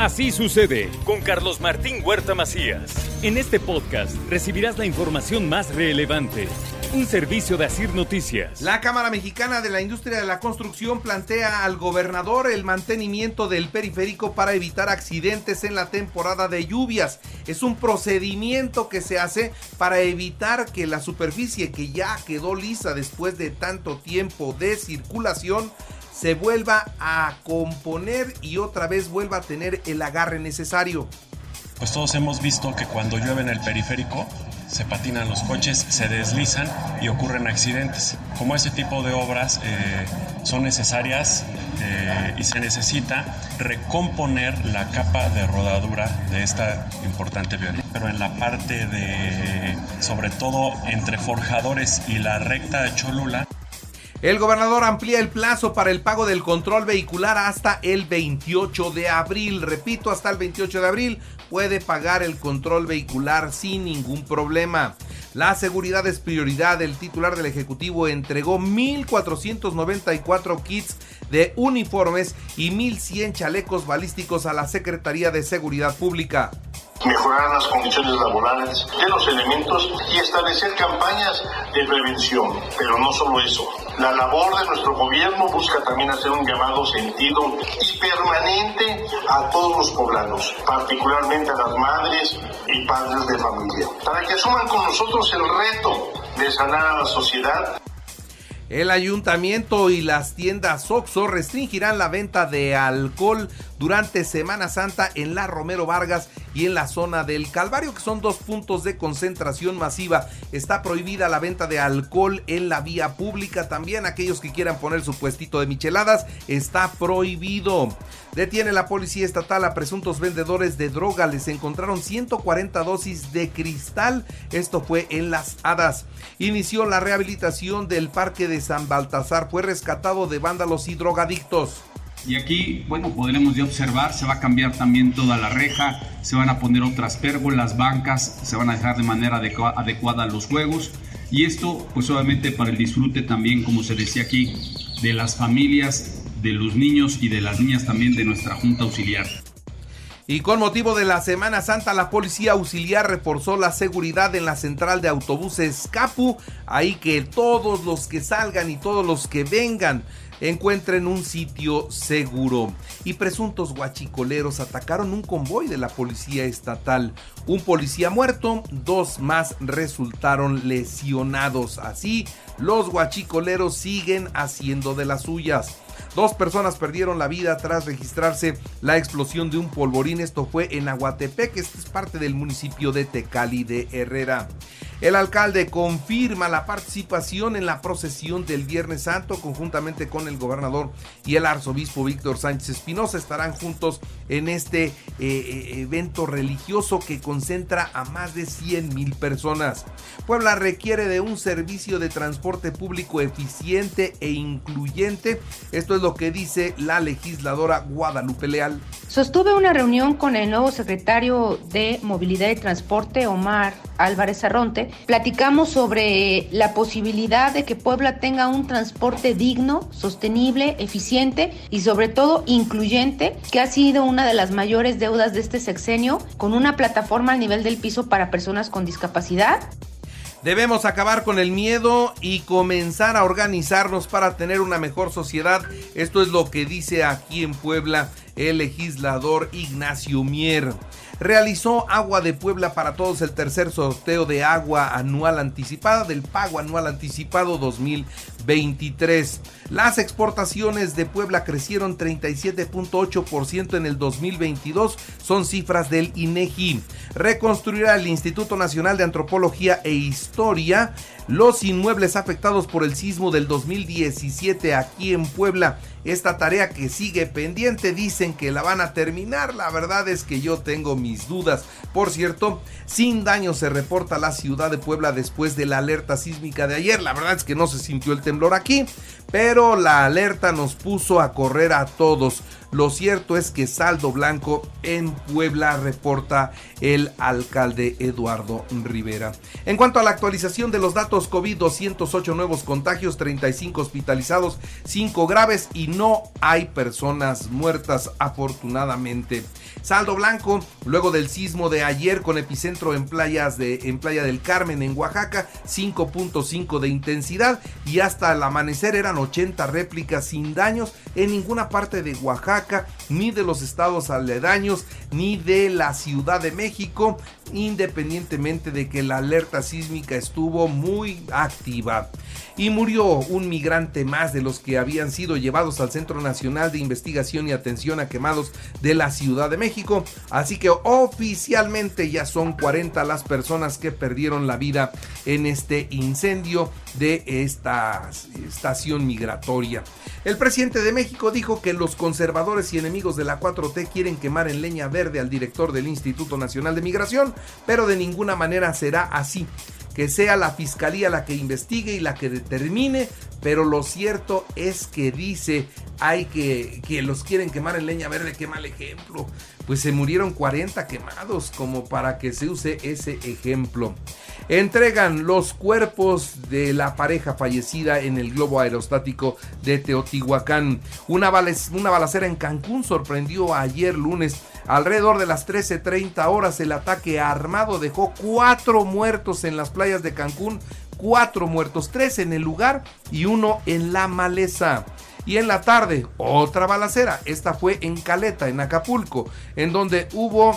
Así sucede con Carlos Martín Huerta Macías. En este podcast recibirás la información más relevante. Un servicio de Asir Noticias. La Cámara Mexicana de la Industria de la Construcción plantea al gobernador el mantenimiento del periférico para evitar accidentes en la temporada de lluvias. Es un procedimiento que se hace para evitar que la superficie que ya quedó lisa después de tanto tiempo de circulación se vuelva a componer y otra vez vuelva a tener el agarre necesario. Pues todos hemos visto que cuando llueve en el periférico se patinan los coches, se deslizan y ocurren accidentes. Como ese tipo de obras eh, son necesarias eh, y se necesita recomponer la capa de rodadura de esta importante violeta. Pero en la parte de, sobre todo entre forjadores y la recta de Cholula, el gobernador amplía el plazo para el pago del control vehicular hasta el 28 de abril. Repito, hasta el 28 de abril puede pagar el control vehicular sin ningún problema. La seguridad es prioridad. El titular del Ejecutivo entregó 1.494 kits de uniformes y 1.100 chalecos balísticos a la Secretaría de Seguridad Pública mejorar las condiciones laborales de los elementos y establecer campañas de prevención. Pero no solo eso. La labor de nuestro gobierno busca también hacer un llamado sentido y permanente a todos los poblanos, particularmente a las madres y padres de familia, para que asuman con nosotros el reto de sanar a la sociedad el ayuntamiento y las tiendas Oxxo restringirán la venta de alcohol durante Semana Santa en la Romero Vargas y en la zona del Calvario, que son dos puntos de concentración masiva. Está prohibida la venta de alcohol en la vía pública. También aquellos que quieran poner su puestito de micheladas, está prohibido. Detiene la policía estatal a presuntos vendedores de droga. Les encontraron 140 dosis de cristal. Esto fue en Las Hadas. Inició la rehabilitación del parque de San Baltasar. Fue rescatado de vándalos y drogadictos. Y aquí, bueno, podremos ya observar, se va a cambiar también toda la reja, se van a poner otras pérgolas, bancas, se van a dejar de manera adecuada los juegos. Y esto, pues obviamente para el disfrute también, como se decía aquí, de las familias, de los niños y de las niñas también de nuestra Junta Auxiliar. Y con motivo de la Semana Santa, la Policía Auxiliar reforzó la seguridad en la central de autobuses Capu. Ahí que todos los que salgan y todos los que vengan encuentren un sitio seguro. Y presuntos guachicoleros atacaron un convoy de la policía estatal. Un policía muerto, dos más resultaron lesionados. Así, los guachicoleros siguen haciendo de las suyas. Dos personas perdieron la vida tras registrarse la explosión de un polvorín. Esto fue en Aguatepec, este es parte del municipio de Tecali de Herrera. El alcalde confirma la participación en la procesión del Viernes Santo conjuntamente con el gobernador y el arzobispo Víctor Sánchez Espinosa. Estarán juntos en este eh, eh, evento religioso que concentra a más de 100 mil personas. Puebla requiere de un servicio de transporte público eficiente e incluyente. Esto es lo que dice la legisladora Guadalupe Leal. Sostuve una reunión con el nuevo secretario de Movilidad y Transporte, Omar Álvarez Arronte. Platicamos sobre la posibilidad de que Puebla tenga un transporte digno, sostenible, eficiente y sobre todo incluyente, que ha sido una de las mayores deudas de este sexenio, con una plataforma al nivel del piso para personas con discapacidad. Debemos acabar con el miedo y comenzar a organizarnos para tener una mejor sociedad. Esto es lo que dice aquí en Puebla el legislador Ignacio Mier. Realizó Agua de Puebla para todos el tercer sorteo de agua anual anticipada del pago anual anticipado 2023. Las exportaciones de Puebla crecieron 37.8% en el 2022, son cifras del INEGI. Reconstruirá el Instituto Nacional de Antropología e Historia los inmuebles afectados por el sismo del 2017 aquí en Puebla. Esta tarea que sigue pendiente dicen que la van a terminar. La verdad es que yo tengo mis dudas. Por cierto, sin daño se reporta la ciudad de Puebla después de la alerta sísmica de ayer. La verdad es que no se sintió el temblor aquí, pero la alerta nos puso a correr a todos. Lo cierto es que saldo blanco en Puebla reporta el alcalde Eduardo Rivera. En cuanto a la actualización de los datos COVID, 208 nuevos contagios, 35 hospitalizados, 5 graves y no hay personas muertas afortunadamente. Saldo blanco, luego del sismo de ayer con epicentro en playas de en Playa del Carmen en Oaxaca, 5.5 de intensidad y hasta el amanecer eran 80 réplicas sin daños en ninguna parte de Oaxaca, ni de los estados aledaños, ni de la Ciudad de México, independientemente de que la alerta sísmica estuvo muy activa. Y murió un migrante más de los que habían sido llevados al Centro Nacional de Investigación y Atención a Quemados de la Ciudad de México. Así que oficialmente ya son 40 las personas que perdieron la vida en este incendio de esta estación migratoria. El presidente de México dijo que los conservadores y enemigos de la 4T quieren quemar en leña verde al director del Instituto Nacional de Migración, pero de ninguna manera será así que sea la fiscalía la que investigue y la que determine, pero lo cierto es que dice hay que que los quieren quemar en leña verde, qué mal ejemplo. Pues se murieron 40 quemados como para que se use ese ejemplo. Entregan los cuerpos de la pareja fallecida en el globo aerostático de Teotihuacán. Una, una balacera en Cancún sorprendió ayer lunes Alrededor de las 13.30 horas el ataque armado dejó cuatro muertos en las playas de Cancún, cuatro muertos, tres en el lugar y uno en la maleza. Y en la tarde, otra balacera. Esta fue en Caleta, en Acapulco, en donde hubo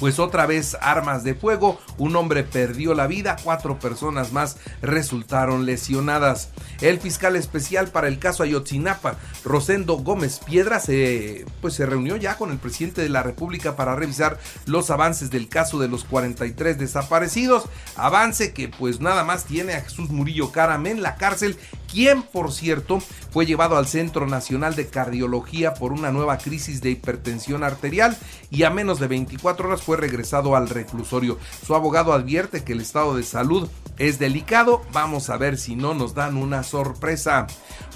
pues otra vez armas de fuego, un hombre perdió la vida, cuatro personas más resultaron lesionadas. El fiscal especial para el caso Ayotzinapa, Rosendo Gómez Piedra, se, pues se reunió ya con el presidente de la República para revisar los avances del caso de los 43 desaparecidos, avance que pues nada más tiene a Jesús Murillo Caram en la cárcel quien por cierto fue llevado al Centro Nacional de Cardiología por una nueva crisis de hipertensión arterial y a menos de 24 horas fue regresado al reclusorio. Su abogado advierte que el estado de salud es delicado, vamos a ver si no nos dan una sorpresa.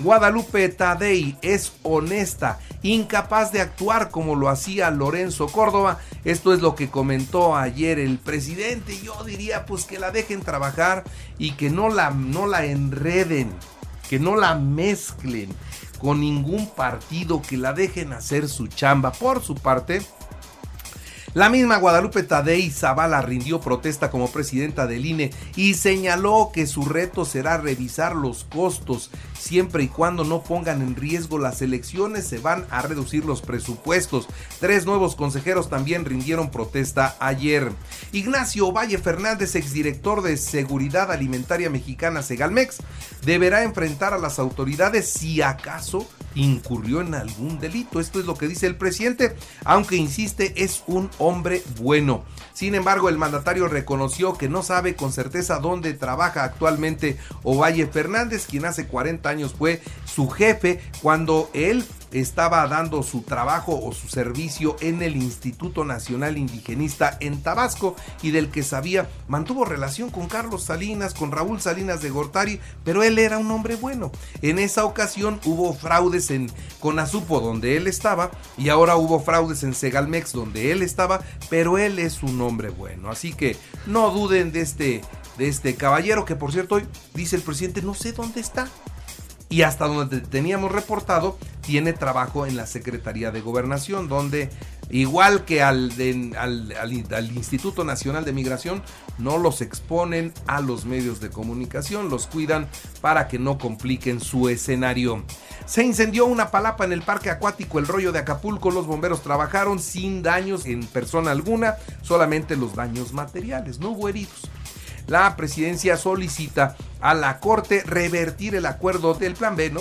Guadalupe Tadei es honesta, incapaz de actuar como lo hacía Lorenzo Córdoba. Esto es lo que comentó ayer el presidente. Yo diría pues que la dejen trabajar y que no la, no la enreden que no la mezclen con ningún partido, que la dejen hacer su chamba. Por su parte, la misma Guadalupe Tadei Zavala rindió protesta como presidenta del INE y señaló que su reto será revisar los costos. Siempre y cuando no pongan en riesgo las elecciones, se van a reducir los presupuestos. Tres nuevos consejeros también rindieron protesta ayer. Ignacio Valle Fernández, exdirector de Seguridad Alimentaria Mexicana Segalmex, deberá enfrentar a las autoridades si acaso incurrió en algún delito. Esto es lo que dice el presidente, aunque insiste, es un hombre bueno. Sin embargo, el mandatario reconoció que no sabe con certeza dónde trabaja actualmente Ovalle Fernández, quien hace 40 años fue su jefe cuando él estaba dando su trabajo o su servicio en el Instituto Nacional Indigenista en Tabasco y del que sabía, mantuvo relación con Carlos Salinas, con Raúl Salinas de Gortari, pero él era un hombre bueno. En esa ocasión hubo fraudes en Conasupo donde él estaba y ahora hubo fraudes en Segalmex donde él estaba, pero él es un hombre bueno. Así que no duden de este de este caballero que por cierto hoy dice el presidente no sé dónde está y hasta donde teníamos reportado, tiene trabajo en la Secretaría de Gobernación, donde igual que al, al, Instituto Nacional de Migración, no los exponen a los medios de comunicación, los cuidan para que no compliquen su escenario. Se incendió una palapa en el parque acuático El Rollo de Acapulco, los bomberos trabajaron sin daños en persona alguna, solamente los daños materiales, no hubo heridos la presidencia solicita a la Corte revertir el acuerdo del Plan B.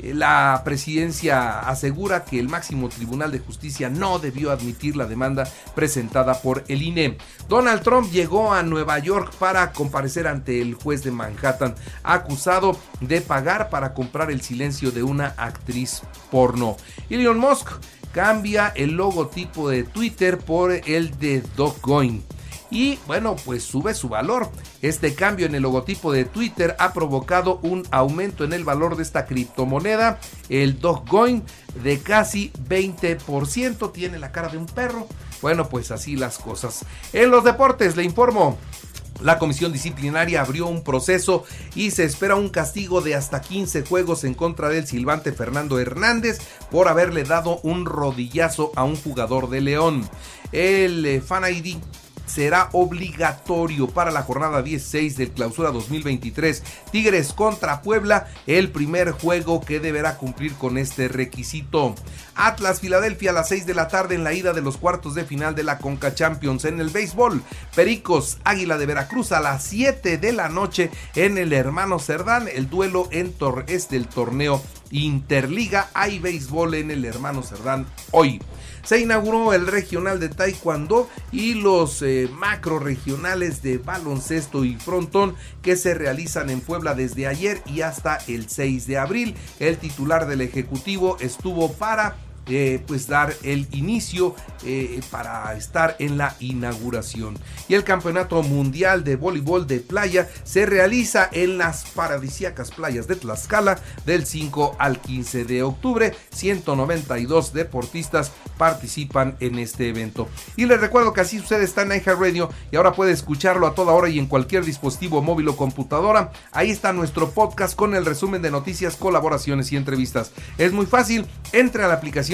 Eh, la presidencia asegura que el máximo tribunal de justicia no debió admitir la demanda presentada por el INE. Donald Trump llegó a Nueva York para comparecer ante el juez de Manhattan, acusado de pagar para comprar el silencio de una actriz porno. Elon Musk cambia el logotipo de Twitter por el de Dogecoin y bueno, pues sube su valor. Este cambio en el logotipo de Twitter ha provocado un aumento en el valor de esta criptomoneda, el Dogecoin, de casi 20%. Tiene la cara de un perro. Bueno, pues así las cosas. En los deportes, le informo. La comisión disciplinaria abrió un proceso y se espera un castigo de hasta 15 juegos en contra del silbante Fernando Hernández por haberle dado un rodillazo a un jugador de León. El eh, Fan ID será obligatorio para la jornada 16 del clausura 2023 Tigres contra Puebla, el primer juego que deberá cumplir con este requisito. Atlas Filadelfia a las 6 de la tarde en la ida de los cuartos de final de la Conca Champions en el béisbol. Pericos Águila de Veracruz a las 7 de la noche en el Hermano Cerdán. El duelo es del torneo Interliga. Hay béisbol en el Hermano Cerdán hoy se inauguró el regional de Taekwondo y los eh, macro regionales de baloncesto y frontón que se realizan en Puebla desde ayer y hasta el 6 de abril. El titular del Ejecutivo estuvo para eh, pues dar el inicio eh, para estar en la inauguración. Y el Campeonato Mundial de Voleibol de Playa se realiza en las paradisíacas playas de Tlaxcala del 5 al 15 de octubre. 192 deportistas participan en este evento. Y les recuerdo que así sucede está en Radio y ahora puede escucharlo a toda hora y en cualquier dispositivo móvil o computadora. Ahí está nuestro podcast con el resumen de noticias, colaboraciones y entrevistas. Es muy fácil, entre a la aplicación